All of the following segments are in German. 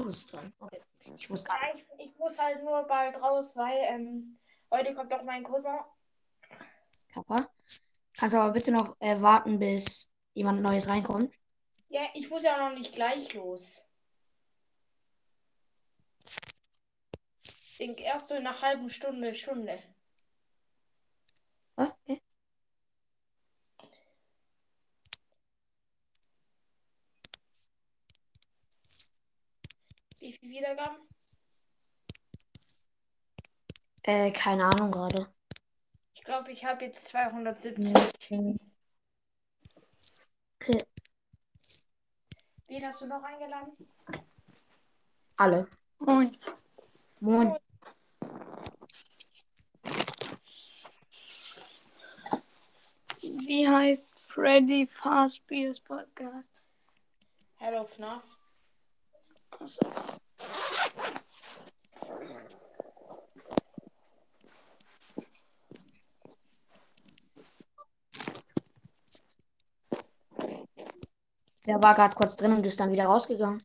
du bist dran. Okay. Ich muss Ja, ich, ich muss halt nur bald raus, weil ähm, heute kommt doch mein Cousin. Kappa. Kannst aber bitte noch äh, warten, bis jemand Neues reinkommt. Ja, ich muss ja noch nicht gleich los. Ich denke erst so in einer halben Stunde, Stunde. Ah, Okay. Wie viele Wiedergaben? Äh, keine Ahnung gerade. Ich glaube, ich habe jetzt 270. Okay. Wen hast du noch eingeladen? Alle. Moin. Moin. Wie heißt Freddy Fazbear's Podcast? Hello FNAF. Also, Der war gerade kurz drin und ist dann wieder rausgegangen.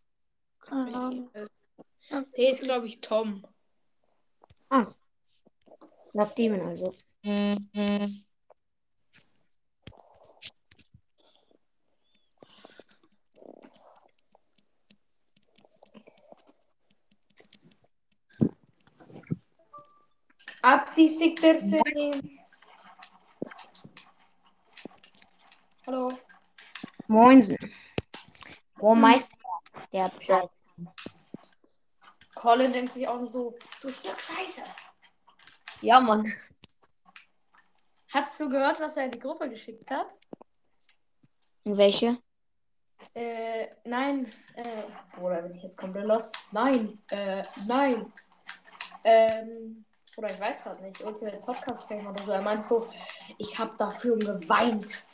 keine Ahnung. Der ist, glaube ich, Tom. Ah. Black Demon also. Ab die Sickterse. Hallo. Moinsen. Oh, Meister. Der hat Scheiß. Colin denkt sich auch so, du Stück Scheiße. Ja, Mann. Hast du gehört, was er in die Gruppe geschickt hat? Welche? Äh, nein. Äh, oder bin ich jetzt komplett lost? Nein. Äh, nein. Ähm, oder ich weiß gerade nicht. Ultimate Podcast Game oder so. Er meint so, ich habe dafür geweint.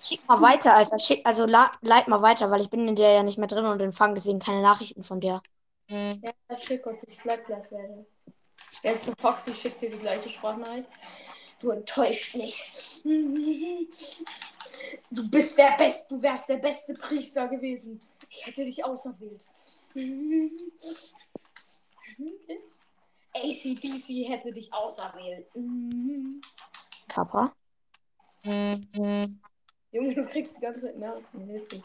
Schick mal weiter, Alter. Schick, also leit mal weiter, weil ich bin in der ja nicht mehr drin und empfange deswegen keine Nachrichten von der. Ja, schick uns, ich bleib gleich werde. Jetzt so Foxy schickt dir die gleiche Sprachnachricht. Du enttäuscht mich. Du bist der Beste, du wärst der beste Priester gewesen. Ich hätte dich auserwählt. ACDC hätte dich auserwählt. Kappa. Junge, du kriegst die ganze Zeit mehr Hilfe.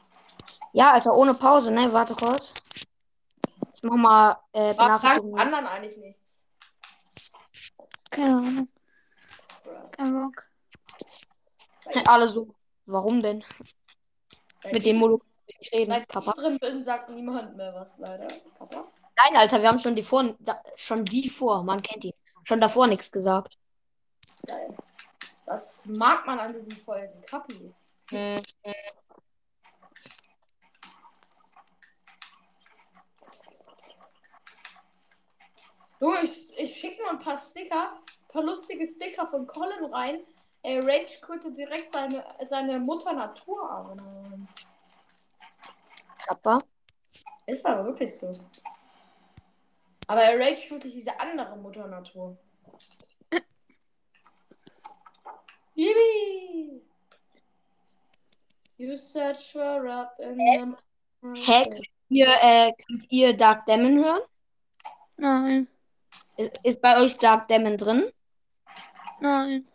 Ja, Alter, ohne Pause, ne? Warte kurz. Ich mach mal äh, Was sagen anderen eigentlich nichts? Keine Ahnung. Kein Bock. Alle so. Warum denn? Seit Mit dem ich- Molo kann ich reden. Seit ich Kappa. drin bin, sagt niemand mehr was, leider. Kappa. Nein, Alter, wir haben schon die vor, da, schon die vor, man kennt ihn. Schon davor nichts gesagt. Geil. Das mag man an diesen Folgen. Kappi. Du, ich, ich schicke nur ein paar Sticker, ein paar lustige Sticker von Colin rein. Ey, Rage könnte direkt seine, seine Mutter Natur erinnern. Kappa. Ist aber wirklich so. Aber er Rage wirklich diese andere Mutter Natur. Yippie! You search for up in them. Hä? Könnt ihr, äh, könnt ihr Dark Demon hören? Nein. Ist, ist bei euch Dark Demon drin? Nein.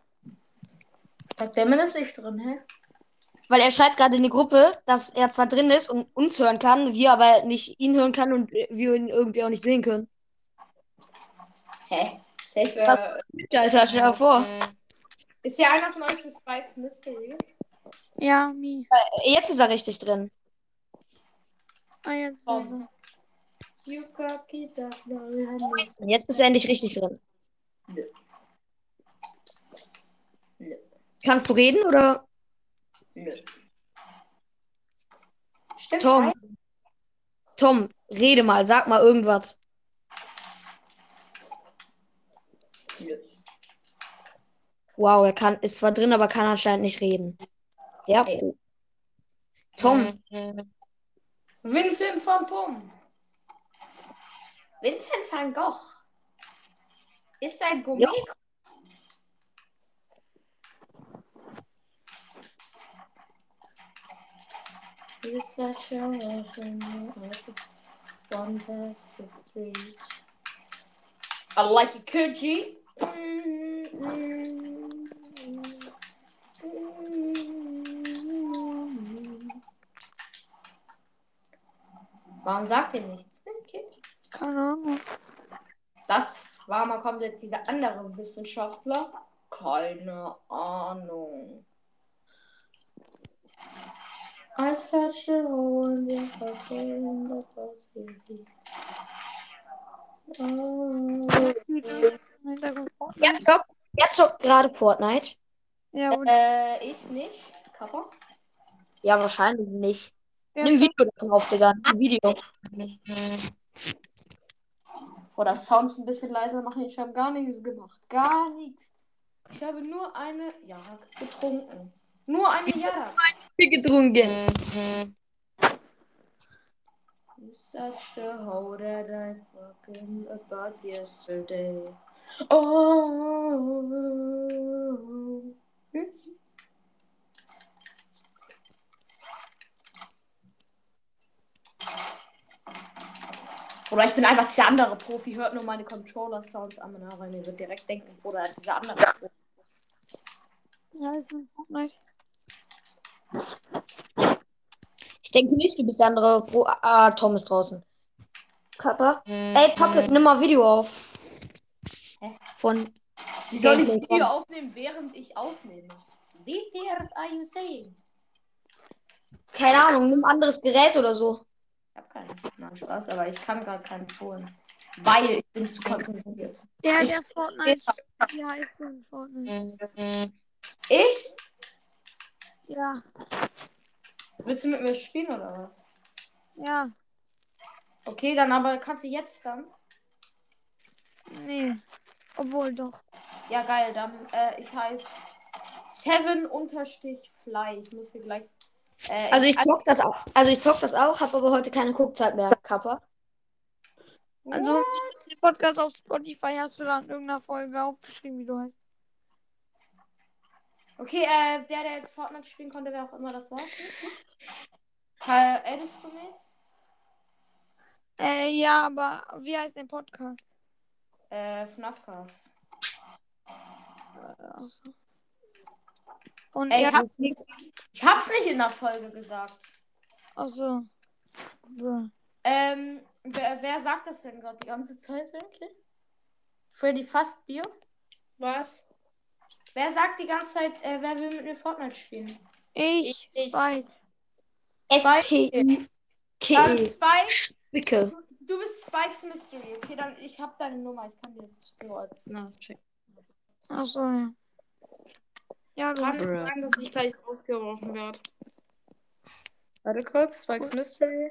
Dark Demon ist nicht drin, hä? Weil er schreibt gerade in die Gruppe, dass er zwar drin ist und uns hören kann, wir aber nicht ihn hören können und wir ihn irgendwie auch nicht sehen können. Hä? Safe. Was? Äh, Alter, stell dir vor. ist hier einer von euch das Spikes Mystery? Ja, Mi. Äh, Jetzt ist er richtig drin. Ah, jetzt. Oh. You not run. Jetzt bist du endlich richtig drin. Nö. Nö. Kannst du reden oder? Nö. Stimmt. Tom. Tom. Tom, rede mal, sag mal irgendwas. Nö. Wow, er kann, ist zwar drin, aber kann anscheinend nicht reden. Der Ey. Pro. Tom, Vincent van Tom. Vincent van Gogh. Ist ein Gourmet. You such a One past the street. I like it, Koji. Warum sagt ihr nichts? Okay. Keine Ahnung. Das war mal komplett dieser andere Wissenschaftler. Keine Ahnung. I searched the whole in the fucking was easy. Oh. Wer zockt, gerade Fortnite? Ja, und Äh, ich nicht. Kappa? Ja, wahrscheinlich nicht. Wer Nimm Video davon auf, Digga. Ein Video. Oder Sounds ein bisschen leiser machen. Ich habe gar nichts gemacht. Gar nichts. Ich habe nur eine Jarak getrunken. Nur eine Jarak. Viel getrunken. You such the hoe that I fucking about yesterday. Oh. Hm? Oder ich bin einfach dieser andere Profi, hört nur meine Controller-Sounds an, aber ihr wird direkt denken, oder dieser andere Profi. Ja, ist ein Fortnite. Ich denke nicht, du bist der andere Pro. Ah, Tom ist draußen. Kappa. Ey, Puppet, nimm mal Video auf. Hä? Von. Wie soll ich Video aufnehmen, während ich aufnehme? Wie are you saying? Keine Ahnung, nimm ein anderes Gerät oder so. Ich hab keinen Nein, Spaß, aber ich kann gerade keins holen. Weil ich bin zu konzentriert. Der, Ich- der Fortnite. Wie heißt denn Fortnite? Ich? Ja, Willst du mit mir spielen oder was? ja. Okay, dann aber kannst du jetzt dann. Nee. Obwohl doch. Ja, geil, dann äh, ich heiße Seven unterstrich Fly. Ich müsste gleich. Äh, Also ich zock das auch. Also ich zock das auch, habe aber heute keine Guckzeit mehr, Kappa. Also, den Podcast auf Spotify hast du da in irgendeiner Folge aufgeschrieben, wie du heißt. Okay, äh, der, der jetzt Fortnite spielen konnte, wer auch immer das war. Äh, du mich? Äh, ja, aber wie heißt der Podcast? Äh, FNAFcast. Achso. Und Ey, ich hab's nicht, ich hab's nicht in der Folge gesagt. Achso. Bruh. Ähm, wer, wer sagt das denn gerade die ganze Zeit wirklich? Freddy Fast Bier? Was? Wer sagt die ganze Zeit, äh, wer will mit mir Fortnite spielen? Ich, Ich- Spike. S-P-I-K-E. Dann Spike. Spicke. Du bist Spikes Mystery. Okay, dann ich hab deine Nummer. Ich kann dir jetzt so als nachchecken. Achso, ja. Ja, du. Kann sein, dass ich gleich rausgeworfen werde. Warte kurz. Spikes Mystery.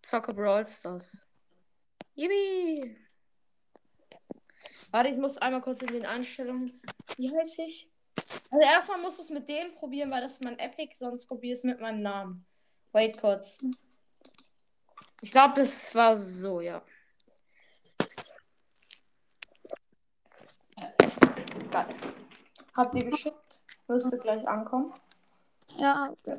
Zocke Brawl Stars. Yippie. Warte, ich muss einmal kurz in den Einstellungen. Wie heiße ich? Also erstmal musst du es mit dem probieren, weil das ist mein Epic, sonst probier es mit meinem Namen. Wait kurz. Ich glaube, es war so, ja. Geil. Habt ihr geschickt? Müsste gleich ankommen. Ja, okay.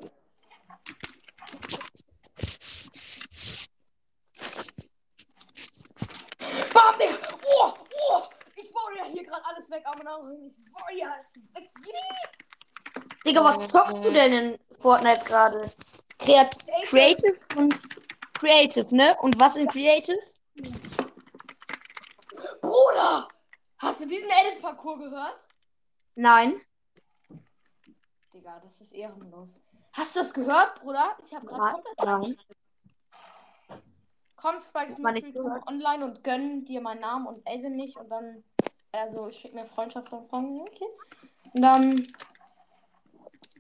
Bam, Digga! Oh, oh! Ich baue ja hier gerade alles weg, aber noch nicht. Oh ja, ist weg. Digga, was zockst du denn in Fortnite gerade? Kreat Creative und Creative, ne? Und was in Creative? Bruder! Hast du diesen Edit-Parcours gehört? Nein. Digga, das ist ehrenlos. Hast du das gehört, Bruder? Ich habe gerade komplett abgestürzt. Komm, Spikes gehört. online und gönn dir meinen Namen und adde mich und dann, also ich schick mir Freundschaftsanfragen, okay? Und dann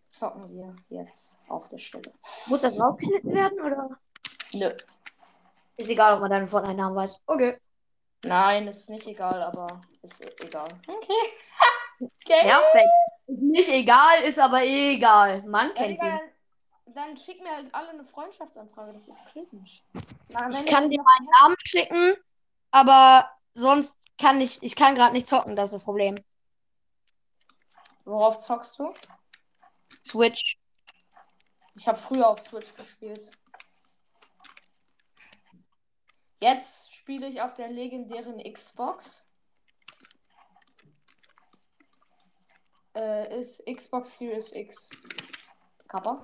zocken wir jetzt auf der Stelle. Muss das rausgeschnitten werden oder? Nö. Ist egal, ob man deinen Fortnite-Namen weiß. Okay. Nein, ist nicht egal, aber ist egal. Okay. okay. Perfekt. Ist nicht egal, ist aber egal. Man Ja, kennt Digga, ihn. dann, schick mir halt alle eine Freundschaftsanfrage. Das ist cringe. Na, Ich kann dir meinen Namen schicken, aber sonst kann ich, ich kann gerade nicht zocken, das ist das Problem. Worauf zockst du? Switch. Ich habe früher auf Switch gespielt. Jetzt spiele ich auf der legendären Xbox. Äh, ist Xbox Series X. Kappa.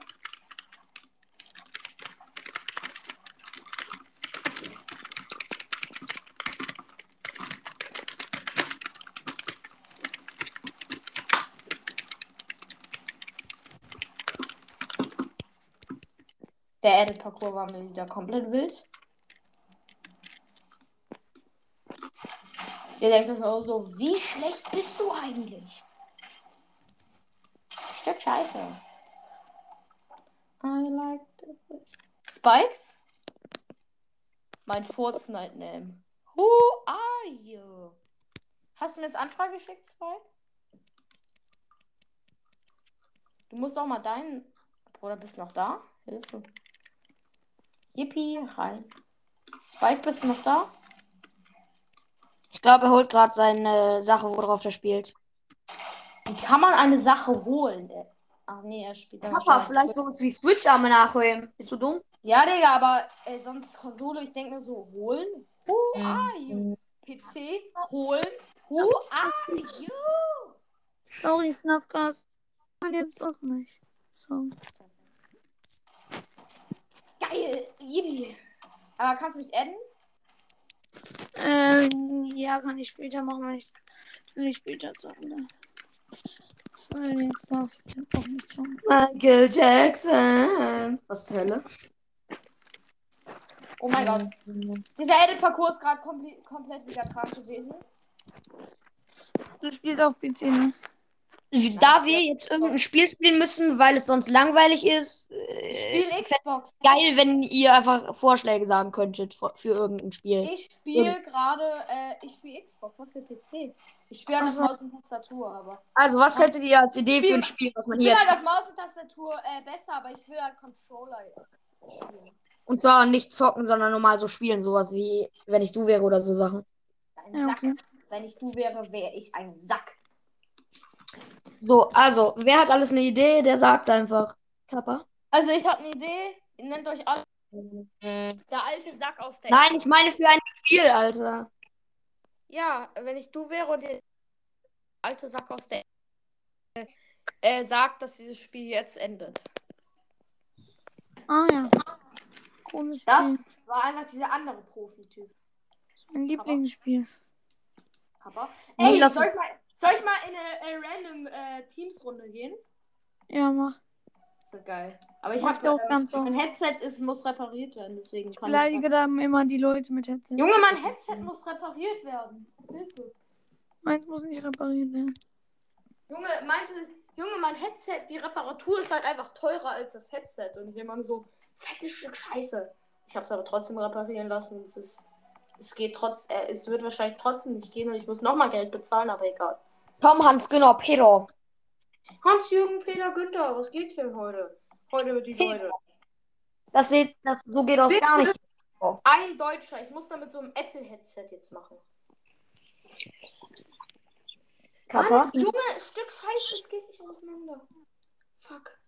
Der Edit-Parcours war mir wieder komplett wild. Ihr denkt euch auch so, wie schlecht bist du eigentlich? Scheiße. I like the... Spikes? Mein Fortnite-Name. Who are you? Hast du mir jetzt Anfrage geschickt, Spike? Du musst auch mal deinen. Bruder, bist du noch da? Hilfe. Yippie, rein. Spike, bist du noch da? Ich glaube, er holt gerade seine Sache, worauf er spielt. Wie kann man eine Sache holen? Der- Ach nee, er spielt dann Papa, wahrscheinlich vielleicht sowas wie Switch-Arme nachholen. Bist du dumm? Ja, Digga, aber äh, sonst Konsole, ich denke mir so, holen? Who are you? PC, holen? Who are you? Sorry, Schnappgas. Kann jetzt doch nicht. So. Geil, Yippie. Aber kannst du mich adden? Ähm, ja, kann ich später machen, wenn ich, wenn ich später zu Ende. Weil jetzt darf ich auch nicht schon. Michael Jackson. Was zur Hölle? Oh mein Gott. Dieser Edit-Parcours ist gerade komple komplett wieder krank gewesen. Du spielst auf PC, ne? Da wir jetzt irgendein Spiel spielen müssen, weil es sonst langweilig ist, Ich äh, spiele Xbox. geil, wenn ihr einfach Vorschläge sagen könntet für, für irgendein Spiel. Ich spiele gerade, äh, ich spiele Xbox, was für PC? Ich spiele halt auf Ach so. Maus und Tastatur, aber. Also, was hättet ihr als Idee für ein Spiel, was man Ich hier bin jetzt halt auf Maus und Tastatur äh, besser, aber ich will halt Controller jetzt spielen. Und zwar nicht zocken, sondern normal so spielen. Sowas wie, wenn ich du wäre oder so Sachen. Ein Sack. okay. Wenn ich du wäre, wäre ich ein Sack. So, also, wer hat alles eine Idee, der sagt einfach. Kappa? Also ich habe eine Idee. Ihr nennt euch alle der alte Sack aus der Nein, ich meine für ein Spiel, Alter. Ja, wenn ich du wäre und der alte Sack aus der äh, äh, sagt, dass dieses Spiel jetzt endet. Ah ja. Spiel. Das war einfach dieser andere Profi-Typ. mein Lieblingsspiel. Kappa. Nee, Ey, lass soll es- ich, mal, soll ich mal in eine, äh, random äh, Teams-Runde gehen? Ja, mach. So geil. Aber ich habe ich auch ganz mein oft. Headset ist, muss repariert werden, deswegen kann ich. Beleidige da immer die Leute mit Headset. Junge, mein Headset muss repariert werden. Hilfe. Meins muss nicht repariert werden. Junge, meinst du, Junge, mein Headset, die Reparatur ist halt einfach teurer als das Headset. Und jemand so, fettes Stück Scheiße. Ich habe es aber trotzdem reparieren lassen. Es ist, es geht trotz, äh, es wird wahrscheinlich trotzdem nicht gehen und ich muss nochmal Geld bezahlen, aber egal. Tom, Hans, Günner, Peter. Hans-Jürgen, Peter, Günther, was geht denn heute? Heute mit die Leute. Das, seht, das so geht das Bitte. gar nicht. Ein Deutscher, ich muss da mit so einem Apple-Headset jetzt machen. Kappa? Mann, Junge, Stück Scheiße, es geht nicht auseinander. Fuck.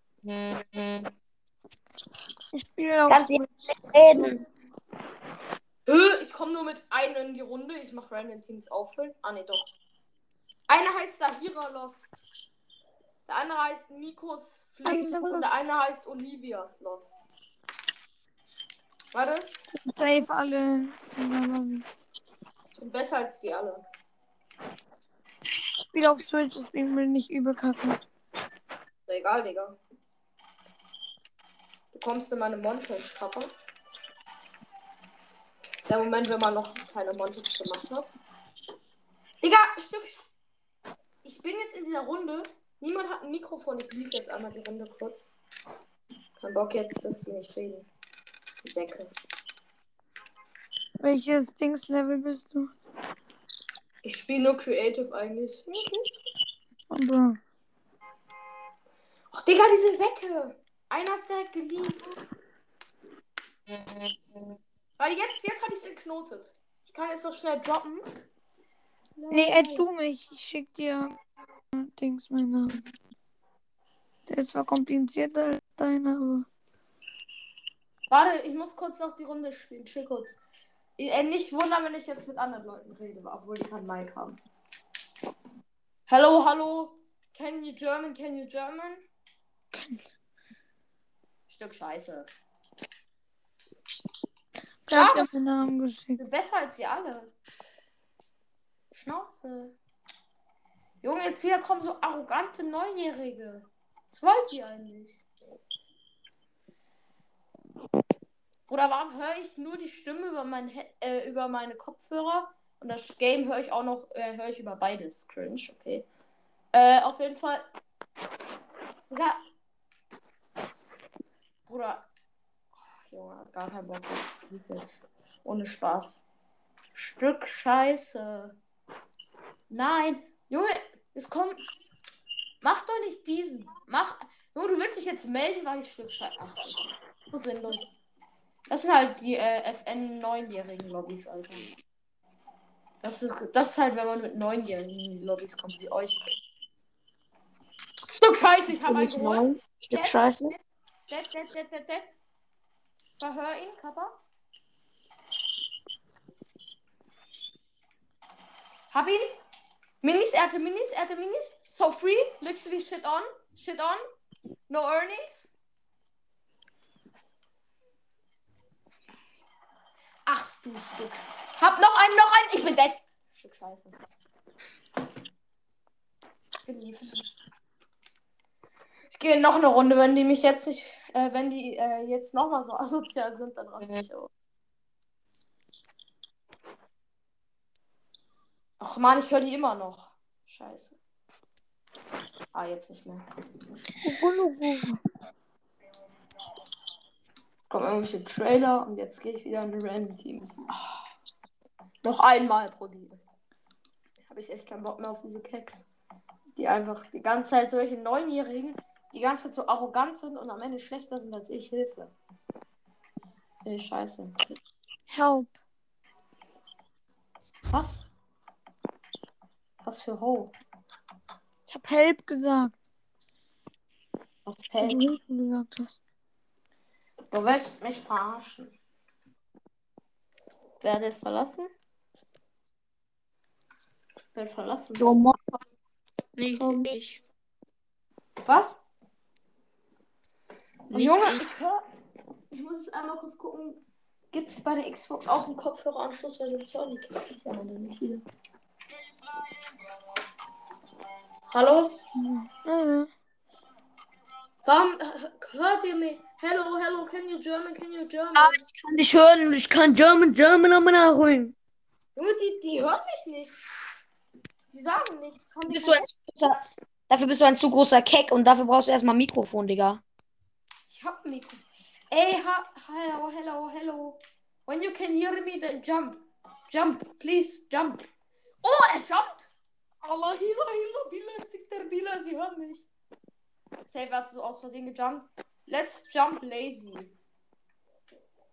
Ich spiele auf Kannst du nicht reden? Ich komme nur mit einem in die Runde. Ich mache Random Teams auffüllen. Ah, nee, doch. Einer heißt Sahira Lost. Der andere heißt Mikos Ach, und der eine heißt Olivias Lost. Warte, Safe alle. ich bin besser als die alle. Ich spiele auf Switch, deswegen will ich nicht übel kacken. Egal, Digga. Du kommst in meine Montage-Kappe. Der Moment, wenn man noch keine Montage gemacht hat. Digga, Stück. Bin jetzt in dieser Runde. Niemand hat ein Mikrofon. Ich lief jetzt einmal die Runde kurz. Kein Bock jetzt, dass sie nicht reden. Die Säcke. Welches Dingslevel bist du? Ich spiele nur Creative eigentlich. Bro. Ach, Digga, diese Säcke. Einer ist direkt gelieft. Weil jetzt, jetzt habe ich es entknotet. Ich kann jetzt noch schnell droppen. Nee, add du mich. Ich schick dir Dings meinen Namen. Der ist zwar komplizierter als deiner, aber. Warte, ich muss kurz noch die Runde spielen. Chill kurz. Äh, nicht wundern, wenn ich jetzt mit anderen Leuten rede, obwohl die kein Mic haben. Hello, hallo. Can you German? Can you German? Stück Scheiße. Ich hab meinen Namen geschickt. Besser als sie alle. Schnauze. Junge, jetzt wieder kommen so arrogante Neunjährige. Was wollt ihr eigentlich? Oder warum höre ich nur die Stimme über, mein, äh, über meine Kopfhörer und das Game höre ich auch noch, äh, höre ich über beides. Cringe, okay. Äh, auf jeden Fall. Ja. Bruder. Oh, Junge, hat gar keinen Bock jetzt. Ohne Spaß. Stück Scheiße. Nein. Junge, es kommt. Mach doch nicht diesen. Mach. Junge, du willst dich jetzt melden, weil ich Stück Scheiße. Ach, so sinnlos. Das sind halt die äh, FN 9-jährigen Lobbys, Alter. Das ist, das ist halt, wenn man mit 9-jährigen Lobbys kommt, wie euch. Stück Scheiße, ich habe einen geholt. neun. Stück Scheiße. Dead, dead, dead, dead, dead. Verhör ihn, Kappa. Hab ihn. Minis, er hatte Minis, er hatte Minis. So free, literally shit on. Shit on. No earnings. Ach du Stück. Hab noch einen, noch einen. Ich bin dead. Stück Scheiße. Ich gehe noch eine Runde, wenn die mich jetzt nicht, äh, wenn die äh, jetzt nochmal so asozial sind, dann raste ich aus. Ach man, ich höre die immer noch. Scheiße. Ah, jetzt nicht mehr. Jetzt kommen irgendwelche Trailer und jetzt gehe ich wieder in die Random Teams. Ah. Noch einmal pro Liebe. Habe ich echt keinen Bock mehr auf diese Keks. Die einfach die ganze Zeit solche Neunjährigen, die ganze Zeit so arrogant sind und am Ende schlechter sind als ich. Hilfe. Ich scheiße. Help. Was? Was für Ho? Ich hab Help gesagt. Was hält? du gesagt hast. Du willst mich verarschen. Wer hat jetzt verlassen? Wer hat verlassen? Du Mo- Nicht Um, ich. Was? Nicht Junge, ich. ich höre. Ich muss jetzt einmal kurz gucken. Gibt es bei der Xbox auch einen Kopfhöreranschluss? Weil sonst hören die Kids sich ja dann nicht wieder. Hallo? Äh, Warum äh, hört ihr mich? Hello, hello, can you German, can you German? Ah, ich kann dich hören und ich kann German, German am nachholen. Junge, die, die hören mich nicht. Die sagen nichts. Haben Bist du ein zu großer, dafür bist du ein zu großer Keck und dafür brauchst du erstmal ein Mikrofon, Digga. Ich hab ein Mikro. Ey, ha hello, hello, hello. When you can hear me, then jump. Jump, please, jump. Oh, er jumpt. Allah, hila, hila, bila, sikter, bila, sie hören mich. Safe hat so aus Versehen gejumpt. Let's jump lazy.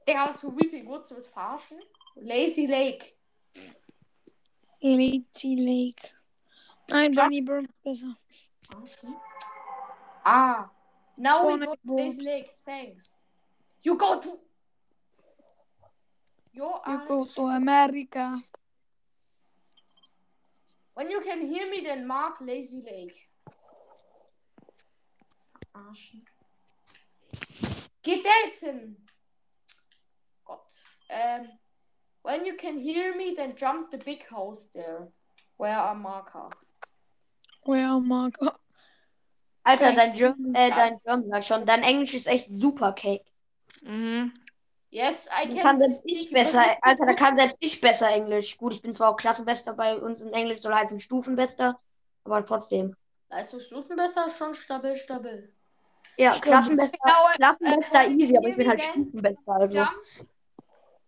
Digga, hast du Weeping Woods, willst verarschen? Lazy Lake. Lazy Lake. Nein. Bunny Burn besser. Ah. Now we Ohne go to Lazy. Lake, thanks. You go to... Yo, You go to America. When you can hear me, then mark Lazy Lake. Verarschen. Geht der jetzt hin? Gott. Ähm, when you can hear me, then jump the big house there. Where are marker? Where Marco? Alter, dein German, äh, dein German sag schon, dein Englisch ist echt super, Keck. Mhm. Yes, I Da can. kann selbst ich besser, Alter, da kann selbst ich besser Englisch. Gut, ich bin zwar auch Klassenbester bei uns in Englisch, soll heißen Stufenbester, aber trotzdem. Leistungsstufen besser, schon stabil, stabil. Ja, Stimmt. Klassenbester, Genau, äh, Klassenbester äh, easy, aber ich bin halt Stufenbester, also. Jump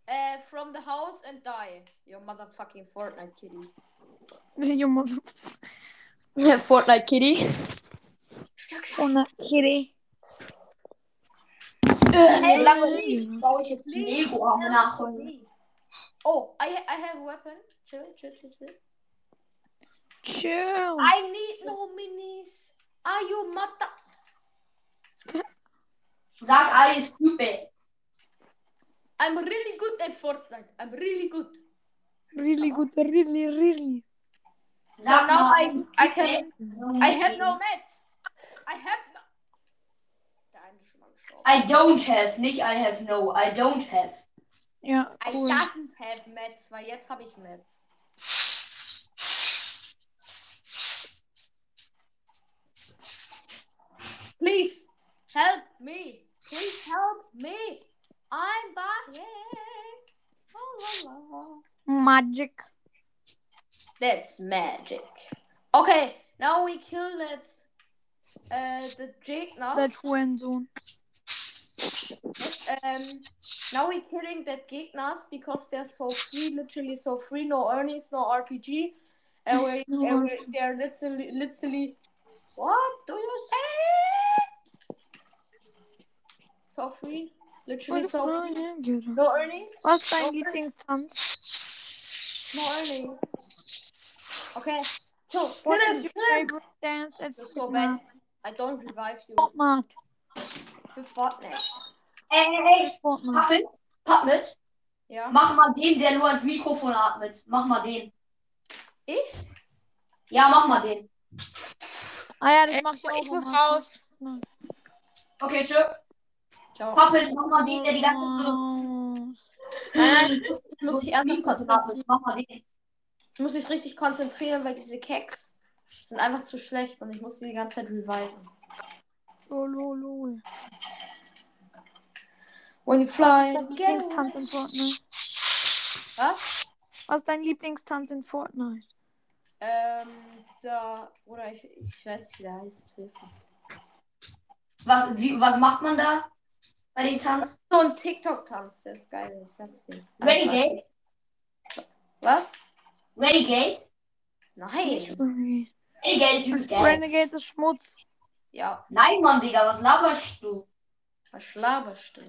uh, from the house and die. You motherfucking Fortnite kitty. You mother- Fortnite Kitty. Stück na, Kitty. Hey, lange baue ich jetzt Please Lego am help Nachholen. Oh, I, I have a weapon. Chill, chill, chill, chill. Chill. I need no minis. Are you mother? Sag alles stupid. I'm really good at Fortnite. I'm really good. Really good, really, really. So Sag now I, I can. I have no meds. I have I don't have, nicht I have no. I don't have. Ja, I cool. doesn't have meds, weil jetzt habe ich meds. Please help me. Please help me. I'm la, la. Magic. That's magic. Okay, now we kill that. Uh, the Gegners. The twin zone. Um, now we're killing that Gegners because they're so free, literally so free, no earnings, no RPG. And, we're, and we, RPG. they're literally, literally, what do you say? So free, literally so free. No earnings. Was ist dein no, no earnings. Okay, so What is your favorite dance at You're so bad. I don't revive you. Fortnite? Für Fortnite. Ey, ey, ey. Fortnite. Papp mit. Papp mit. Ja. Mach mal den, der nur ans Mikrofon atmet. Mach mal den. Ich? Ja, mach mal den. Ah ja, das Äh, mach ich auch. ich muss raus. Okay, tschö. Ciao. Papp mit, mach mal den, der die ganze Zeit so. Nein, muss, muss ich ans einfach Mikrofon konzentrieren. Mach mal den. Ich muss mich richtig konzentrieren, weil diese Keks sind einfach zu schlecht und ich muss sie die ganze Zeit reviven. Lol, lol, lol. When you fly, Was ist dein Lieblingstanz in Fortnite? Was? Was ist dein Lieblingstanz in Fortnite? Ähm, dieser, oder ich, ich weiß nicht, wie der heißt. Was, wie, was macht man da bei den Tanz? So ein TikTok-Tanz, der ist geil, ich sag's dir. Renegade? Was? Renegade? Nein. Renegade ist übelst geil. Renegade ist Schmutz. Ja, Nein, Mann, Digga, was laberst du? was laberst du?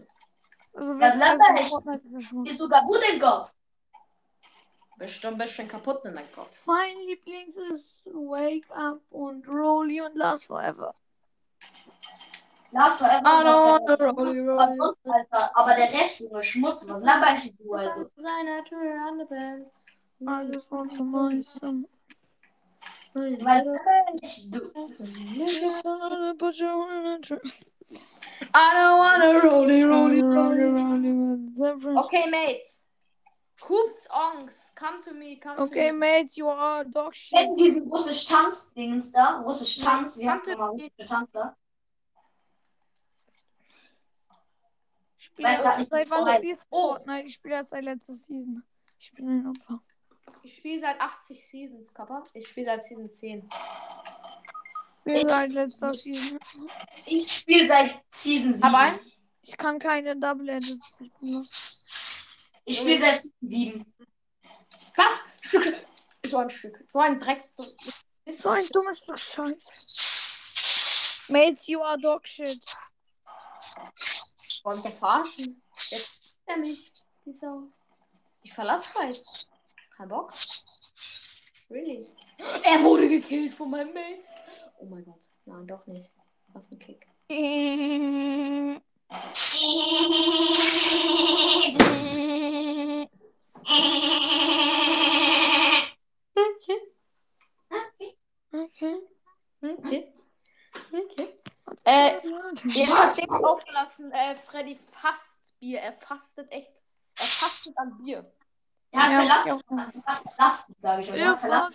Also Das wenn laber also ich. Fortnite ist Schmutz. Ist sogar gut im Kopf. Bist du ein bisschen kaputt in deinem Kopf. Mein Lieblings ist Wake Up und Rolly und Last Forever. Last Forever. I don't was der- wanna roll, was roll, sonst, Alter. Aber der Rest, Junge, Schmutz. Was laberst du, also? Seine Tür an der Band. Want some ice. Some... Was laberst du? I don't wanna rolly, rolly, Rolly, rolly. Okay, mates. Coops Ongs, come to me, come Okay, to me. mates, you are dog shit. Kennen diesen russisch Tanz-Dings da? Russisch Tanz? Ja, der mal russische Tanz da? Ich spiele Weiß grad nicht, seit wann spielst du Oh. Fortnite? Ich spiele erst seit letzter Season. Ich bin ein Opfer. Ich spiele seit 80 Seasons, Kappa. Ich spiele seit Season 10. Ich spiele seit letzter Season. Ich spiele seit Season 7. Aber Ich kann keine Double Edits. Los. Ich spiele seit Season 7. was? Stück. So ein Stück. So ein Drecks. So ein dummes Stück Scheiß. Mates, you are dog shit. Wollen wir verarschen? Jetzt ist er mich. Die Sau. Ich verlasse gleich. Kein Bock. Really? Er wurde gekillt von meinem Mate. Oh mein Gott. Nein, doch nicht. Was ein Kick. Okay. Okay. Okay. Okay. Äh, Jetzt hat Ding aufgelassen, äh, Freddy fasst Bier. Er fastet echt. Er fastet an Bier. Er hat Ja, verlassen. ja. Er hat verlassen, sage ich schon. Er Ja, hat verlassen.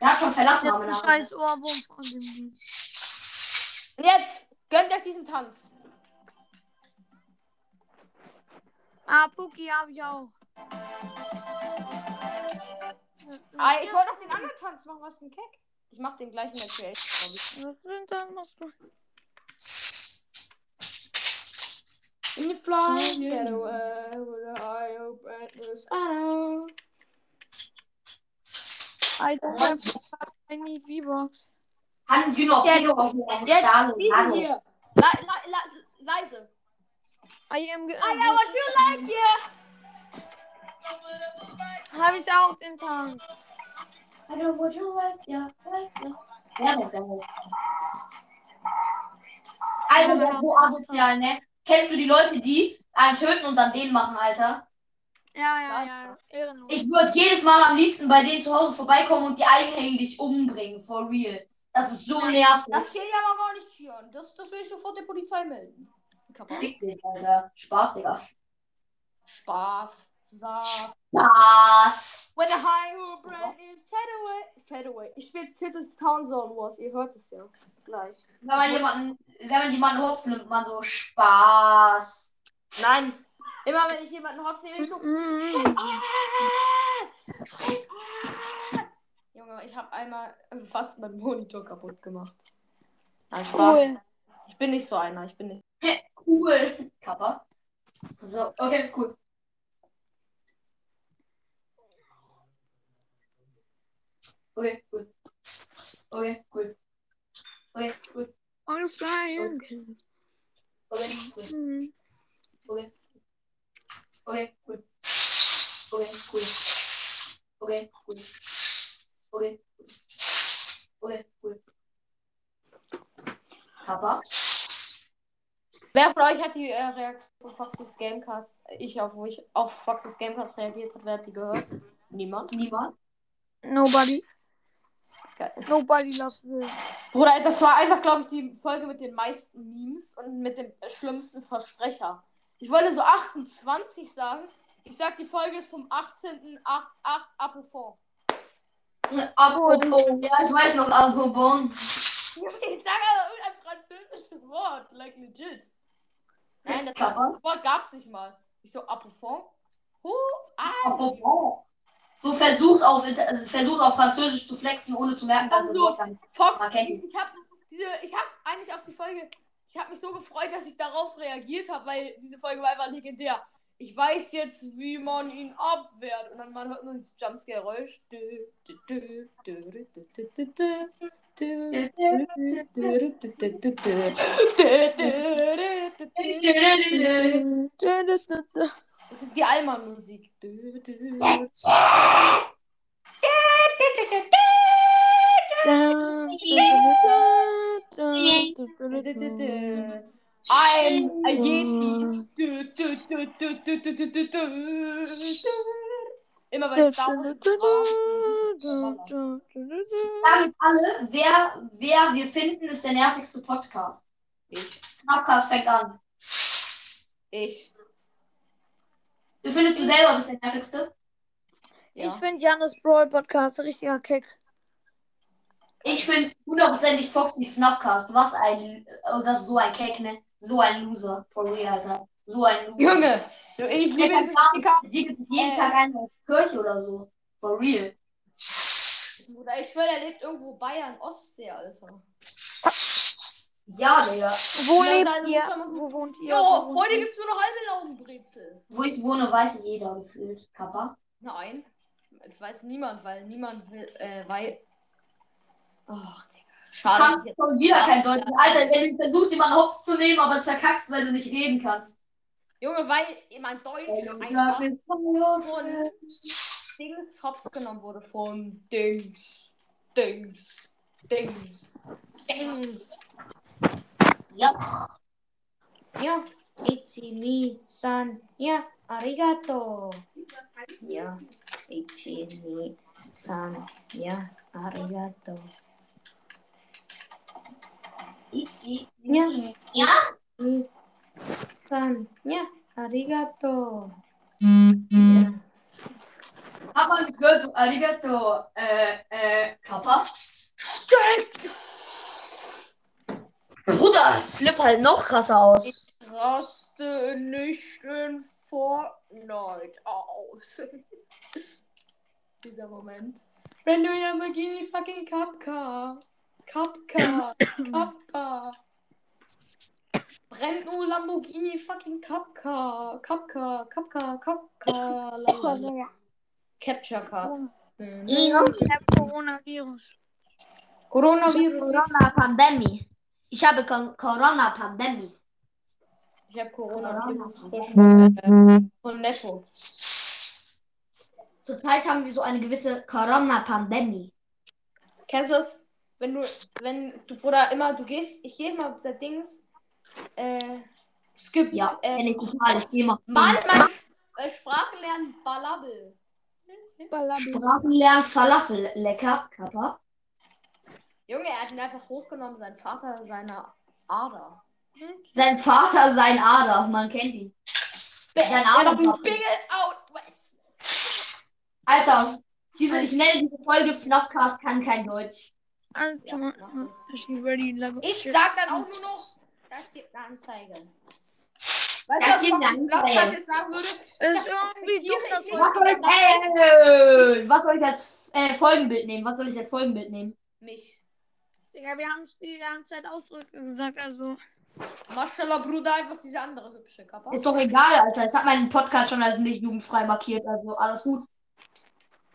Er hat schon verlassen, Jetzt aber nach. scheiß Ohrwurm von dem Lied. Jetzt gönnt euch diesen Tanz. Ah, Puki hab ich auch. Ah, ich wollte noch den anderen Tanz machen. Was ist ein Keck? Ich mach den gleichen in der Creation, Was für ein Tanz machst du? In the fly, USA. Alter, ich hab eine V-Box. Haben you noch Pedo auf meinen Stahl Hallo. hier. Le le le leise. I am ah, I am what you like yeah. Hab ich auch den Tank. I don't what you like, ja, like, ja. Ja, so Also, das ist so asozial, ne? Kennst du die Leute, die einen töten und dann den machen, Alter? Ja, ja, ja. Ehrenlos. Ich würde jedes Mal am liebsten bei denen zu Hause vorbeikommen und die eigenhändig umbringen. For real. Das ist so nervig. Das geht ja aber gar nicht hier. Das, das will ich sofort der Polizei melden. Kappa. Fick dich, Alter. Spaß, Digga. Spaß. Saß. Spaß. When the high brand is away. Fed away. Ich spiele jetzt Titus Town Zone Wars. Ihr hört es ja. Gleich. Wenn man jemanden, wenn man jemanden hops nimmt, man so Spaß. Nein. Immer wenn ich jemanden hops nehme, ich so. Junge, ich habe einmal fast meinen Monitor kaputt gemacht. Nein, Spaß. Cool. Ich bin nicht so einer. Ich bin nicht. Cool. Kappa. So, okay, cool. Okay, cool. Okay, cool. Okay, cool. I'm flying. Okay, cool. Mhm. Okay. Okay, cool. Okay, cool. Okay, cool. Okay, cool. Okay, cool. Papa? Wer von euch hat die äh, Reaktion von Foxys Gamecast, ich auf, wo ich auf Foxys Gamecast reagiert habe, wer hat die gehört? Niemand. Niemand? Nobody. Geil. Nobody loves this. Bruder, das war einfach, glaube ich, die Folge mit den meisten Memes und mit dem schlimmsten Versprecher. Ich wollte so 28 sagen. Ich sag, die Folge ist vom 18.8. Apofon. Apropos, ja, ich weiß noch, apropos. Ich sage aber irgendein französisches Wort. Like legit. Nein, das, das Wort gab's nicht mal. Ich so, Apofon? Hu, ah. Apropos. So versucht auf, also versucht auf Französisch zu flexen, ohne zu merken, dass Ach das so. Fox, Okay. ich, diese, ich habe eigentlich auf die Folge, ich habe mich so gefreut, dass ich darauf reagiert habe, weil diese Folge war einfach legendär. Ich weiß jetzt, wie man ihn abwehrt. Und dann man hört nur dieses Jumpscare-Geräusch. Das ist die Allmann-Musik. I'm a Yeti. Immer bei Star Damit alle, wer, wer wir finden, ist der nervigste Podcast. Ich. Podcast fängt an. Ich. Du findest du selber, bist der nervigste? Ja. Ich finde Janis Brawl Podcast richtiger Kick. Ich finde hundertprozentig Foxy FNAFcast. Was ein. Oh, das ist so ein Keck, ne? So ein Loser. For real, Alter. So ein Loser. Junge, ich Der liebe kann. Die gibt jeden Äh. Tag der Kirche oder so. For real. Bruder, ich schwöre, der lebt irgendwo Bayern, Ostsee, Alter. Ja, Digga. Wo lebt ihr? Wo wohnt ihr? Jo, Wo wohnt heute gibt's nur noch halbe Laugenbrezel. Wo ich wohne, weiß jeder gefühlt. Kappa. Nein, es weiß niemand, weil niemand will, äh, weil. Ach, Digga. Schade. kannst jetzt- schon wieder kein Deutsch. Alter, wenn du versuchst, jemanden hops zu nehmen, aber es verkackst, weil du nicht reden kannst. Junge, weil mein Deutsch einfach von Dings hops genommen wurde. Von Dings. Dings. Dings. Dings. Ja. Ja. Ichi ni san. Ja. Arigato. Ja. Ichi ni san. Ja. Arigato. Ja. Ja? San. Ja. Arigato. Ja. Hat man das gehört? So, Arigato. Äh, äh, Kappa? Bruder, flip halt noch krasser aus. raste nicht in Fortnite aus. Dieser Moment. Wenn du Lamborghini fucking Kapka. Kapka. Kapka. Nur Lamborghini fucking Kapka. Kapka. Kapka. Kapka. Lalala. Capture Card. Mhm. Ich hab Coronavirus. Coronavirus. Corona-Pandemie. Ich habe Corona-Pandemie. Ich habe Coronavirus frisch äh, von Netto. Zurzeit haben wir so eine gewisse Corona-Pandemie. Kennst du das? Wenn du, wenn du, Bruder, immer, du gehst, ich gehe immer mit der Dings, äh, Es gibt Ja, äh, ich total. Ich gehe mal. Mann, mein äh, Sprachenlernen Balabbel. Balabi. Sprachenlernen Falafel. Lecker, Kappa. Junge, er hat ihn einfach hochgenommen, sein Vater seine Ader. Sein Vater, sein Ader. Man kennt ihn. Best Sein Ader. Bigel out west. Alter, diese, ich nenne diese Folge FNAFcast kann kein Deutsch. Alter, Ja? Ich sag dann auch nur noch, das gibt eine Anzeige. Weißt Das irgendwie dumm, dass Ich- Was soll ich, ey, was soll ich als äh, Folgenbild nehmen? Was soll ich als Folgenbild nehmen? Mich. Digga, wir haben es die ganze Zeit Ausdrücke gesagt, also. Maschallah, Bruder, einfach diese andere hübsche Kappa. Ist doch egal, Alter. Ich habe meinen Podcast schon als nicht jugendfrei markiert, also alles gut.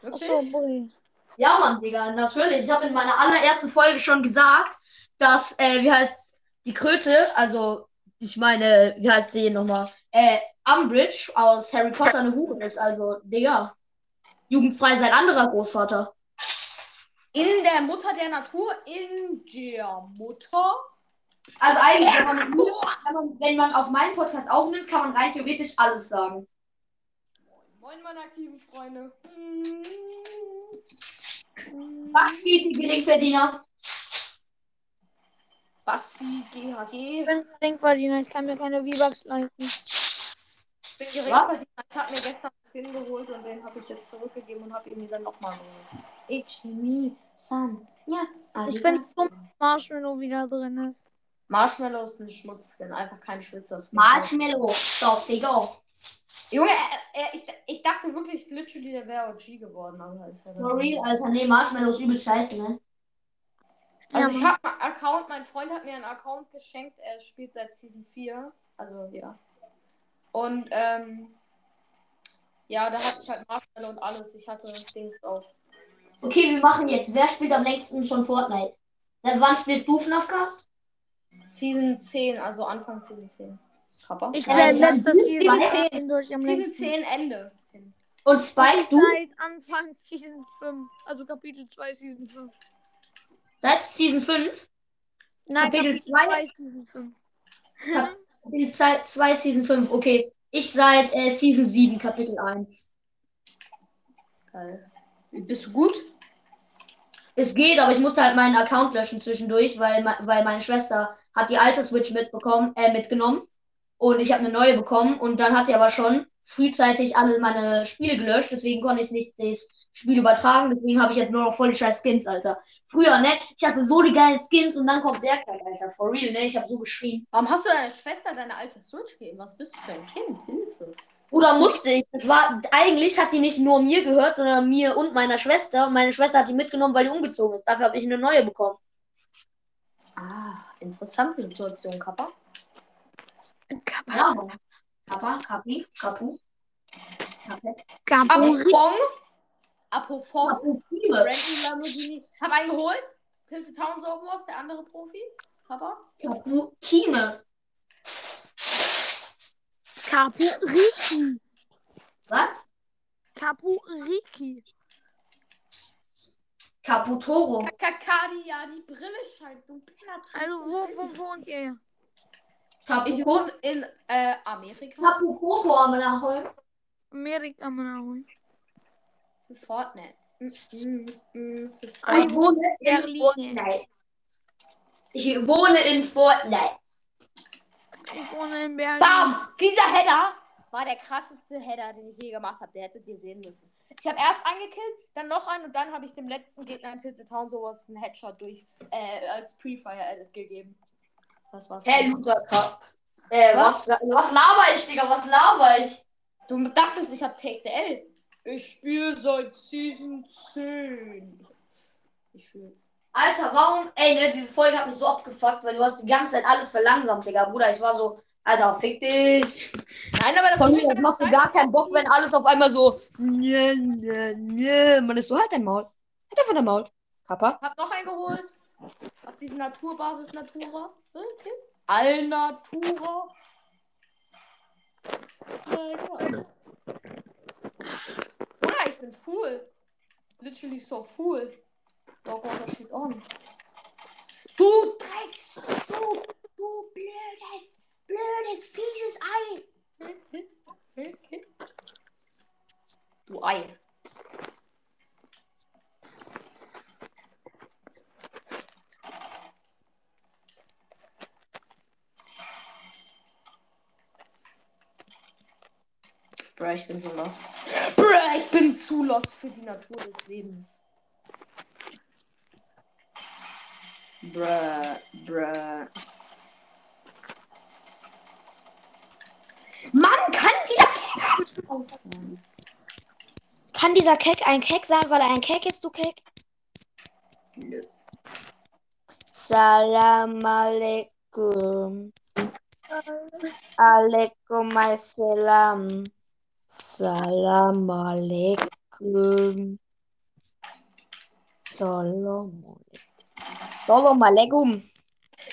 Wirklich? Achso, boy. Ja, Mann, Digga, natürlich. Ich habe in meiner allerersten Folge schon gesagt, dass, äh, wie heißt die Kröte, also ich meine, wie heißt sie nochmal? Äh, Umbridge aus Harry Potter eine Hure ist, also, Digga. Jugendfrei sein anderer Großvater. In der Mutter der Natur, in der Mutter. Also eigentlich, wenn man, wenn man, wenn man auf meinen Podcast aufnimmt, kann man rein theoretisch alles sagen. Moin, meine aktiven Freunde. Was geht, die Geringverdiener? Bassi, GHG. Ich bin Geringverdiener, ich kann mir keine V-Bucks leisten. Ich bin Geringverdiener. Ich habe mir gestern einen Skin geholt und den habe ich jetzt zurückgegeben und habe ihn mir dann nochmal geholt. Ichimi, San. Ja, Ich finde dumm, dass Marshmallow wieder drin ist. Marshmallow ist ein Schmutzskin, einfach kein Schwitzer-Skin. Marshmallow. Stop, Digga. Junge, er, er, ich, ich dachte wirklich, literally, der wäre OG geworden, aber ist er dann For real, Alter. Nee, Marshmallow ist übel scheiße, ne? Also Ja, ich habe einen Account, mein Freund hat mir einen Account geschenkt, er spielt seit Season 4. Also ja. Und ähm, ja, da hatte ich halt Marshmallow und alles. Ich hatte Dings auch. Okay, wir machen jetzt. Wer spielt am längsten schon Fortnite? Seit wann spielst du FNAFcast? Season 10, also Anfang Season 10. Kappa? Ich werde ja, letztes Season Season 10. 10 durch am Season längsten. 10 Ende. Und Spike, Ich du? seit Anfang Season 5, also Kapitel 2 Season 5. Seit Season 5? Nein, Kapitel Kapitel zwei? 2 Season 5. Kapitel 2, Season 5. Okay. Ich seit äh, Season 7, Kapitel 1. Geil. Bist du gut? Es geht, aber ich musste halt meinen Account löschen zwischendurch, weil, weil meine Schwester hat die alte Switch mitbekommen, äh, mitgenommen. Und ich habe eine neue bekommen. Und dann hat sie aber schon frühzeitig alle meine Spiele gelöscht. Deswegen konnte ich nicht das Spiel übertragen. Deswegen habe ich jetzt nur noch voll die scheiß Skins, Alter. Früher, ne? Ich hatte so die geilen Skins und dann kommt der Kack, Alter. For real, ne? Ich habe so geschrien. Warum hast du deiner Schwester deine alte Switch gegeben? Was bist du für ein Kind? Hilfe. Oder musste ich. Das war, eigentlich hat die nicht nur mir gehört, sondern mir und meiner Schwester. Und meine Schwester hat die mitgenommen, weil die umgezogen ist. Dafür habe ich eine neue bekommen. Ah, interessante Situation, Kappa. Ja, Mann. Kappa, Kapi, Kapu. Apofong. Kapu, Piebe. Randy Lamborghini. Hab einen geholt. Tilted Town Soberboss, der andere Profi. Kappa. Kapu, Kime. Kapuriki. Was? Kapuriki. Kaputoro. Kakakadi, ja, die Brille scheint du Penetrix. Also, wo, wo wohnt ihr? Ich wohne in äh, Amerika. Kapu, Koko, Amelahol. Amerika, Mann. Für Fortnite. Mm, mm, mm, für Ich Fortnite. wohne in Berlin. Fortnite. Ich wohne in Fortnite. Ich wohne in Berlin. Bam! Dieser Header war der krasseste Header, den ich je gemacht habe. Der hättet ihr sehen müssen. Ich habe erst angekillt, dann noch einen und dann habe ich dem letzten Gegner in Tilted Town sowas einen Headshot durch äh, als Pre-Fire-Edit gegeben. Das war's. Hey, Loser Cup. Äh, was, was laber ich, Digga? Was laber ich? Du dachtest, ich habe Take the L. Ich spiele seit Season 10. Ich fühl's. Alter, warum? Ey, ne, diese Folge hat mich so abgefuckt, weil du hast die ganze Zeit alles verlangsamt, Digga. Bruder, ich war so, Alter, fick dich. Nein, aber das Von mir dann machst du sein, gar keinen Bock, wenn alles auf einmal so. Nö, nö, nö. Man ist so, halt dein Maul. Halt einfach dein Maul. Kappa. Hab noch einen geholt. Auf diesen Naturbasis Natura. Okay. Allnatura. Alter. Ah, ich bin full. Literally so full. Dogwater shit on. Du Drecks! Du, du blödes, blödes, fieses Ei. Du Ei. Bruh, ich bin so lost. Bruh, ich bin zu lost für die Natur des Lebens. Bruh, bruh. Mann, kann dieser aufhören? Kann dieser Keck ein Keck sein, weil er ein Keck ist, du Keck? Nö. Salam alaikum. Alaikum assalam. Salam alaikum. Salam. Salam alaikum.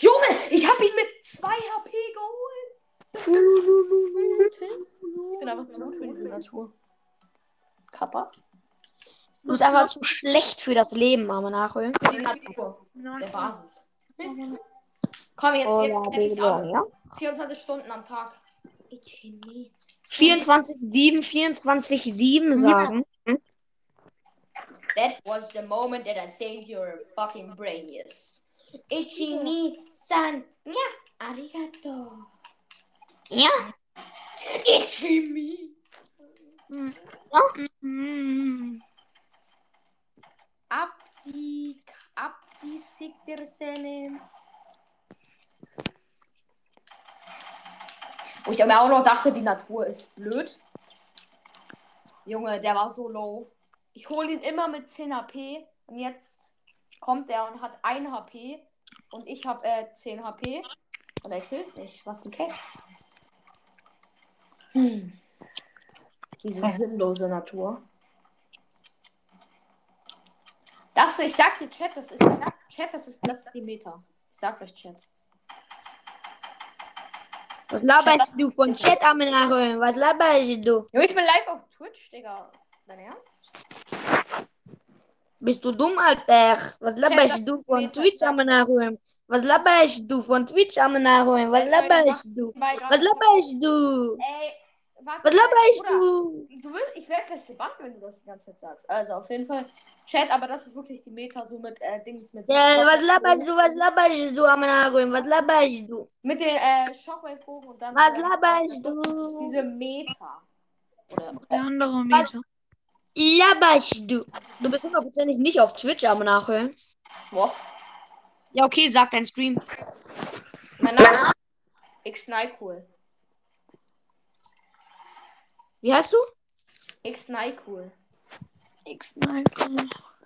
Junge, ich hab ihn mit 2 HP geholt. Ich bin einfach zu gut für diese Natur. Kappa? Du bist einfach zu schlecht für das Leben, arme Nachholen. Für die Natur. Der Basis. Komm, jetzt, jetzt kämpfe ich ja. 24 Stunden am Tag. Ichini. 24-7, 24-7 sagen. That was the moment that I think you're a fucking brainius. Ichini san. Ja, arigato. Ja. Ichimi. Mhm. Abdi. Abdi Siktersenen. Wo ich mir auch noch dachte, die Natur ist blöd. Junge, der war so low. Ich hole ihn immer mit 10 HP und jetzt kommt er und hat 1 HP und ich habe äh, 10 HP und er killt mich. Was ein Keck. Hm. Diese sinnlose Natur. Das, ich sag dir, Chat, das ist, ich sag, Chat, das ist, das ist die Meta. Ich sag's euch, Chat. Was laberst du von Chat, arme Nachholen? Was laberst du? Jo, ich bin live auf Twitch, Digga. Dein Ernst? Bist du dumm, Alter? Was laberst du von Twitch, arme Nachholen? Was laberst du von Twitch, arme Nachholen? Was laberst du? Grad- Was laberst du? Ey, warte. Was laberst du? Du willst, ich werde gleich gebannt, wenn du das die ganze Zeit sagst. Also auf jeden Fall Chat, aber das ist wirklich die Meta so mit äh, Dings mit. Ja, was laberst du? Was laberst du, Nachholen? Was laberst du? Mit den äh, Shockwave-Bogen und dann. Was äh, laberst das ist du? Diese Meta. Oder. Der andere Meter. Laberst du? Du bist hundertprozentig nicht auf Twitch, Nachholen. Boah. Ja, okay, sag dein Stream. Mein Name ist X cool. Wie heißt du? X cool. X-Sniper.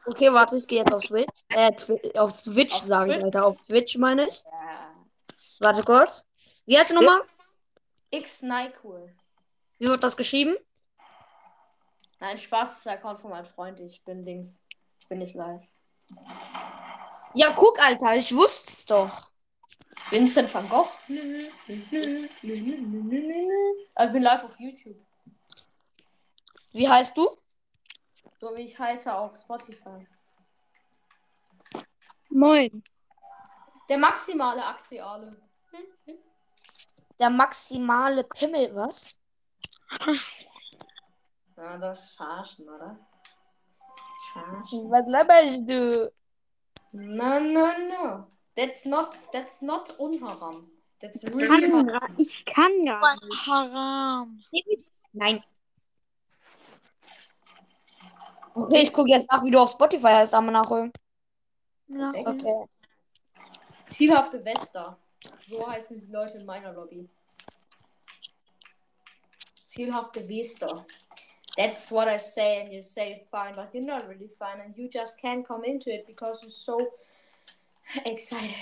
Okay, warte, ich gehe jetzt auf Twitch. Äh, Twi auf Switch, sage ich? Alter. Auf Twitch meine ich. Ja. Warte kurz. Wie heißt du nochmal? X cool. Wie wird das geschrieben? Nein, Spaß das ist der Account von meinem Freund. Ich bin Dings. Ich bin nicht live. Ja, guck, Alter, ich wusste es doch. Vincent van Gogh. Ich bin live auf YouTube. Wie heißt du? So wie ich heiße auf Spotify. Moin. Der maximale Axiale. Der maximale Pimmel, was? Ja, das ist Scharschen, oder? Scharschen. Was laberst du? No, no, no. That's not, that's not unharam. That's Ich really kann, haram. gar- ich kann gar nicht. Haram. Nein. Okay, ich gucke jetzt nach, wie du auf Spotify heißt, aber nachholen. Ja. Okay. Zielhafte Wester. So heißen die Leute in meiner Lobby. Zielhafte Wester. That's what I say, and you say fine, but you're not really fine, and you just can't come into it because you're so excited.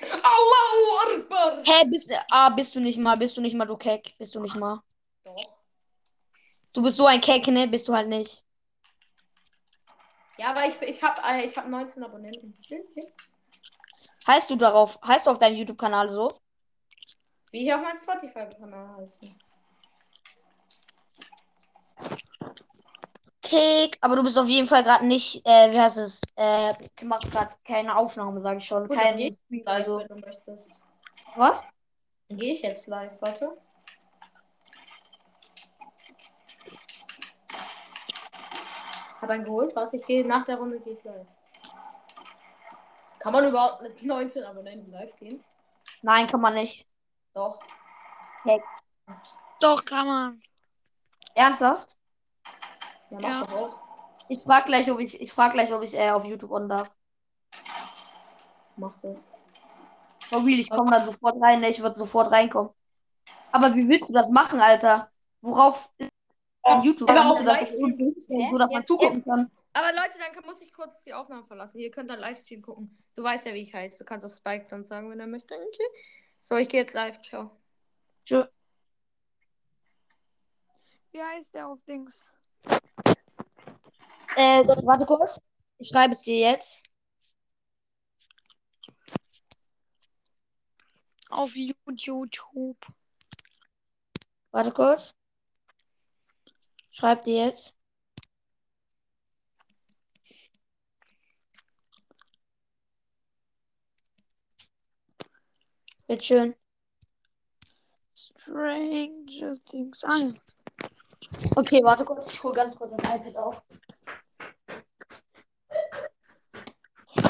Allahu Akbar! Hä, bist, ah, bist du nicht mal, bist du nicht mal, du Keck, bist du nicht mal. Doch. Du bist so ein Keck, ne? Bist du halt nicht. Ja, aber ich, ich habe ich hab 19 Abonnenten. Heißt du darauf, heißt du auf deinem YouTube-Kanal so? Wie ich auf meinem Spotify-Kanal heiße. Keck, aber du bist auf jeden Fall gerade nicht, äh, wie heißt es, äh, du machst gerade keine Aufnahme, sag ich schon. Gut, Kein ich, also. wenn du möchtest. Was? Dann gehe ich jetzt live, warte. Hab einen geholt, warte, ich gehe nach der Runde gehe ich live. Kann man überhaupt mit 19 Abonnenten live gehen? Nein, kann man nicht. Doch. Doch, kann man. Ernsthaft? Ja, mach Ja. doch auch. Ich frag gleich, ob ich, ich frag gleich, ob ich äh, auf YouTube on darf. Mach das. For real, ich komme dann sofort rein, ne? Ich würde sofort reinkommen. Aber wie willst du das machen, Alter? Worauf an YouTube? Aber auf das so dass man zugucken jetzt- kann. Aber Leute, dann muss ich kurz die Aufnahme verlassen. Ihr könnt dann Livestream gucken. Du weißt ja, wie ich heiße. Du kannst auf Spike dann sagen, wenn er möchte. Okay. So, ich gehe jetzt live. Ciao. Tschö. Wie heißt der auf Dings? Äh, warte kurz. Ich schreibe es dir jetzt. Auf YouTube. Warte kurz. Schreib dir jetzt. Bitteschön. Stranger Things. Ah, ja. Okay, warte kurz. Ich hol ganz kurz das iPad auf.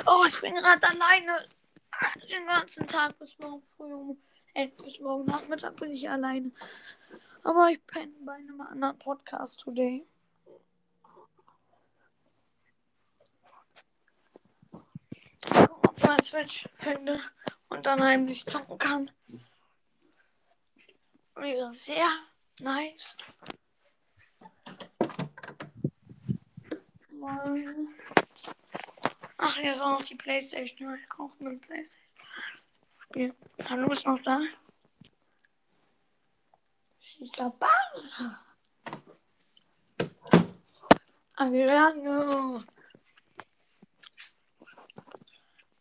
Oh, ich bin gerade alleine. Den ganzen Tag bis morgen früh um. Äh, bis morgen Nachmittag bin ich alleine. Aber ich penne bei einem anderen Podcast today. Ob mein Switch finde und dann heimlich zocken kann. Wäre sehr nice. Ach, hier ist auch noch die Playstation. Ich kaufe mir eine Playstation. Hallo, ist noch da? Shisha Bar. Agilano.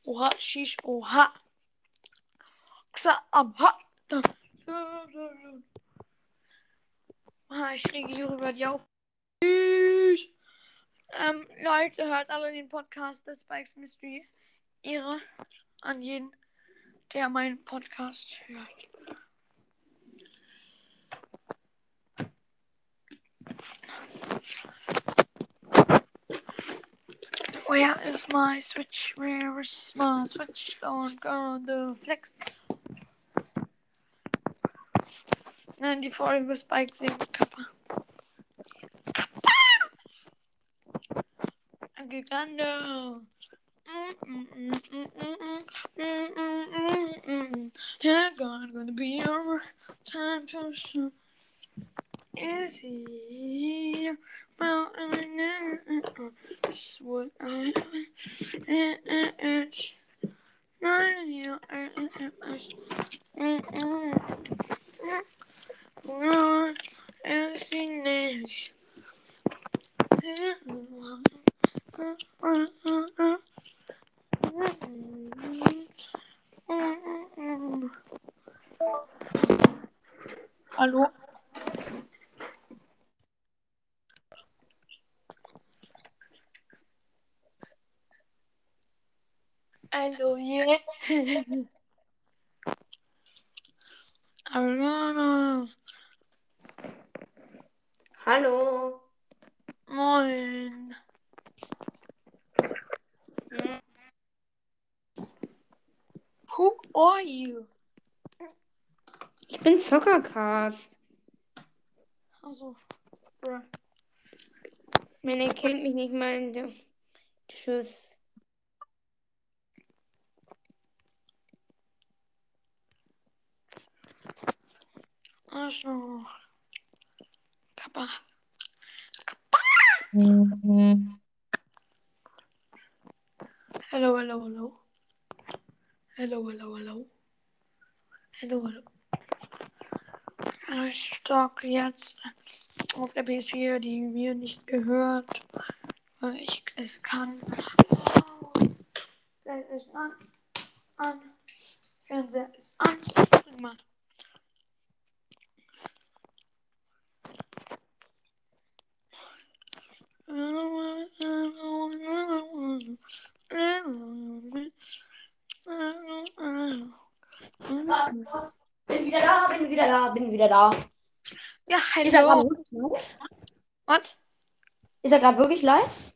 Oha, Shish, oha. Xa am Ha. Ah, Ich rege hier über die auf. Tschüss. Ähm, Leute, hört alle den Podcast des Spikes Mystery. Ehre an jeden, der meinen Podcast hört. Is my switch? Where is my switch? Don't go the flex. Nein, die Folge Spike sehen Kappa. Kappa! Gigando. Yeah, God, gonna be your time to show. Is he? Well, I know it's what I. It's not you. Is he nice? Hallo? Hallo, yeah. Hallo. Hallo. Moin. Who are you? Ich bin Zockercast. Also, bruh. Man erkennt mich nicht mal. in der- Tschüss. Also. Kappa. Hello, hello, hello. Hello, hello, hello. Hello, hello. Ich stocke jetzt auf der PS4, die mir nicht gehört, weil ich es kann. Feld ist an. An. Fernseher ist an. Prima. Bin wieder da, bin wieder da, bin wieder da. Ja, Ist er gerade hallo. wirklich live? Was? Ist er gerade wirklich live?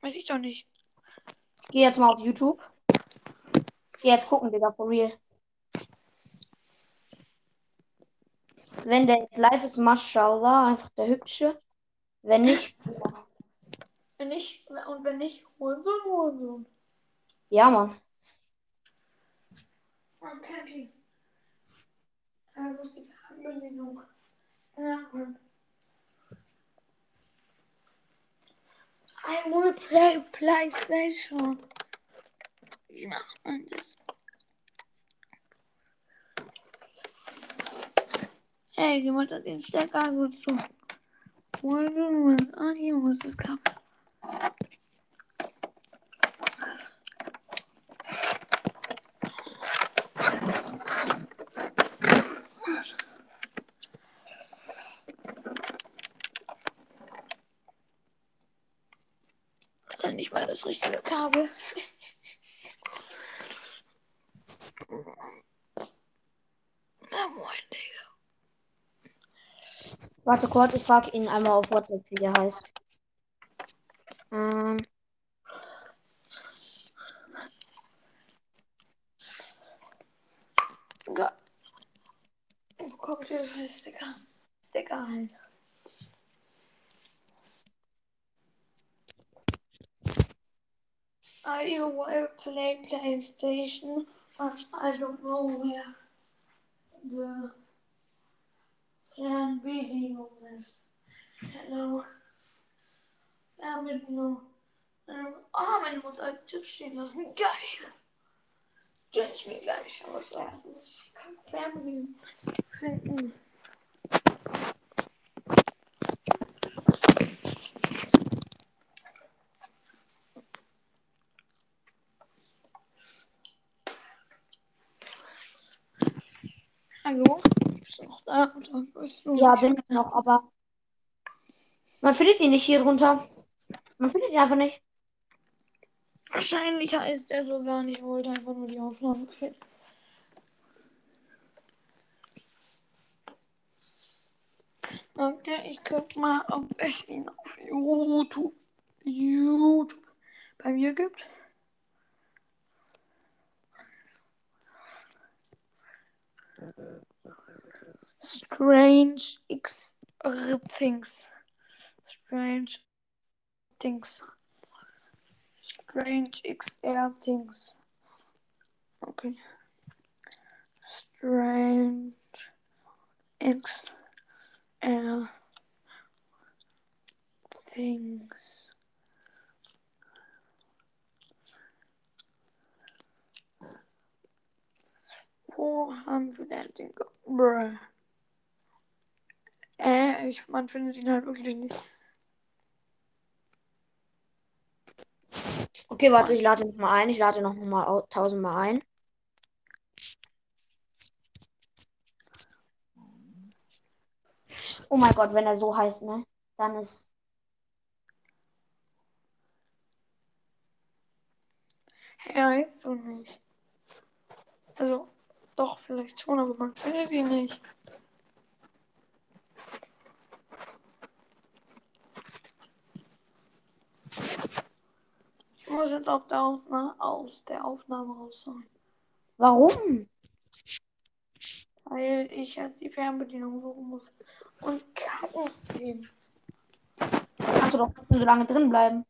Weiß ich doch nicht. Ich gehe jetzt mal auf YouTube. Ich gehe jetzt gucken, Digga, for real. Wenn der jetzt live ist, Maschallah, einfach der Hübsche. Wenn nicht, Wenn nicht, und wenn nicht, Hurensohn, Hurensohn. ja, Mann. Am Camping. Er muss die Fernbedienung. Ja, Mann. I will play PlayStation. Wie macht man das? Ey, jemand hat den Stecker gezogen. Ah, hier muss es klappen. Dann nicht mal das richtige Kabel. Na moin, Digga. Warte kurz, ich frage ihn einmal auf WhatsApp, wie der heißt. Ähm, Ja. Wo kommt ihr das Sticker? Sticker halt. I will play PlayStation, but I don't know where the Fernbedienung ist. Hello. Fernbedienung. Ähm, Ah, meine Mutter hat einen Tipp stehen lassen. Geil. Gönn ich mir gleich, aber zuerst muss ich die Fernbedienung finden. Hallo? Bist du noch da? Ja, bin ich noch, aber man findet ihn nicht hier drunter. Man findet ihn einfach nicht. Wahrscheinlich heißt er so gar nicht, wollte einfach nur die Aufnahme finden. Okay, ich guck mal, ob es ihn auf YouTube, YouTube bei mir gibt. Strange X uh, Things. Strange Things. Strange XR Things. Okay. Strange XR Things. Wir denn den? Bruh. Äh, ich, man findet ihn halt wirklich nicht. Okay, warte, ich lade noch mal ein. Ich lade noch mal tausendmal ein. Oh mein Gott, wenn er so heißt, ne? Dann ist. Er heißt so nicht. Also, doch, vielleicht schon, aber man findet ihn nicht. Ich muss jetzt auf der Aufnahme, aus der Aufnahme raus sein. Warum? Weil ich jetzt die Fernbedienung suchen muss. Und kacken gehen. Kannst du doch so lange drin bleiben.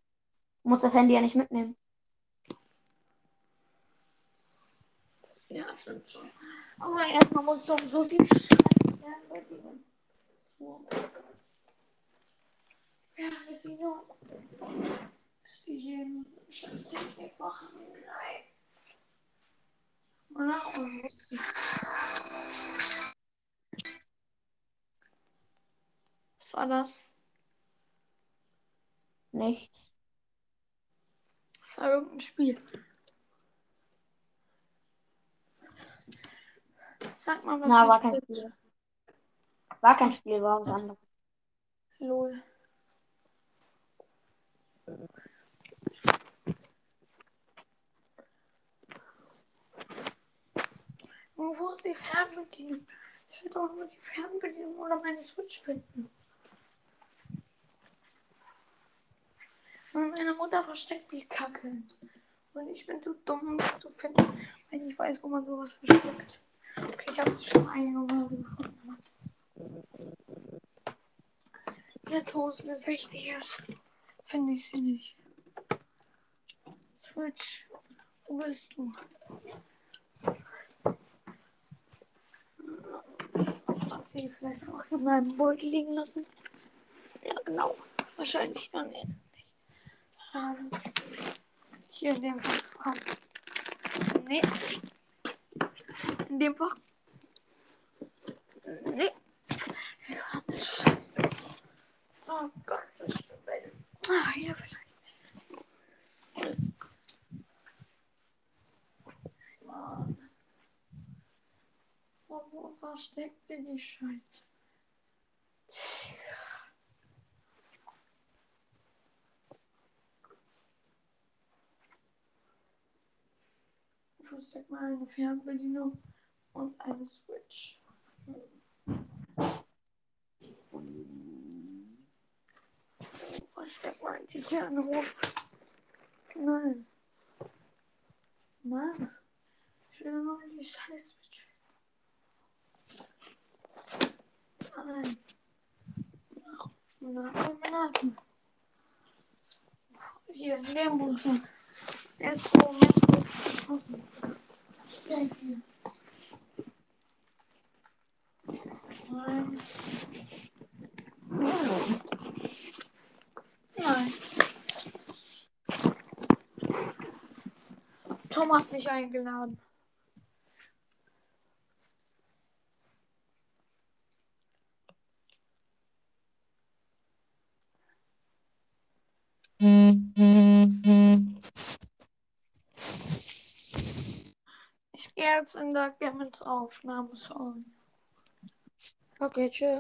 Du musst das Handy ja nicht mitnehmen. Ja, stimmt schon. Aber erstmal muss ich doch so viel Scheiß Fernbedienung. Fernbedienung. Ist Scheiß Technik machen? Nein. Was war das? Nichts. Das war irgendein Spiel. Sag mal, was Na, war ein kein Spiel. War kein Spiel, war was anderes. Lol. Und wo ist die Fernbedienung? Ich will doch nur die Fernbedienung oder meine Switch finden. Und meine Mutter versteckt die Kacke. Und ich bin zu dumm, um sie zu finden, wenn ich weiß, wo man sowas versteckt. Okay, ich habe sie schon einige Male gefunden. Jetzt, wo es mir wichtig ist, finde ich sie nicht. Switch, wo bist du? Hat sie vielleicht auch in meinem Beutel liegen lassen? Ja, genau. Wahrscheinlich gar nicht. Ähm, hier in dem Fach. Komm. Nee. In dem Fach. Nee. Verdammte Scheiße. Oh Gott, das ist Ah, hier vielleicht. Mann. Wo, wo versteckt sie die Scheiße? Ich verstecke mal eine Fernbedienung und eine Switch. Versteck mal die Kernhose. Nein. Mann. Ich will nur die scheiß Nein. Nach. Hier, in dem Buch. Erst Moment geschossen. Ja, hier. Nein. Nein. Tom hat mich eingeladen. Ich gehe jetzt in der Gammons Aufnahme schauen. Okay. Ciao.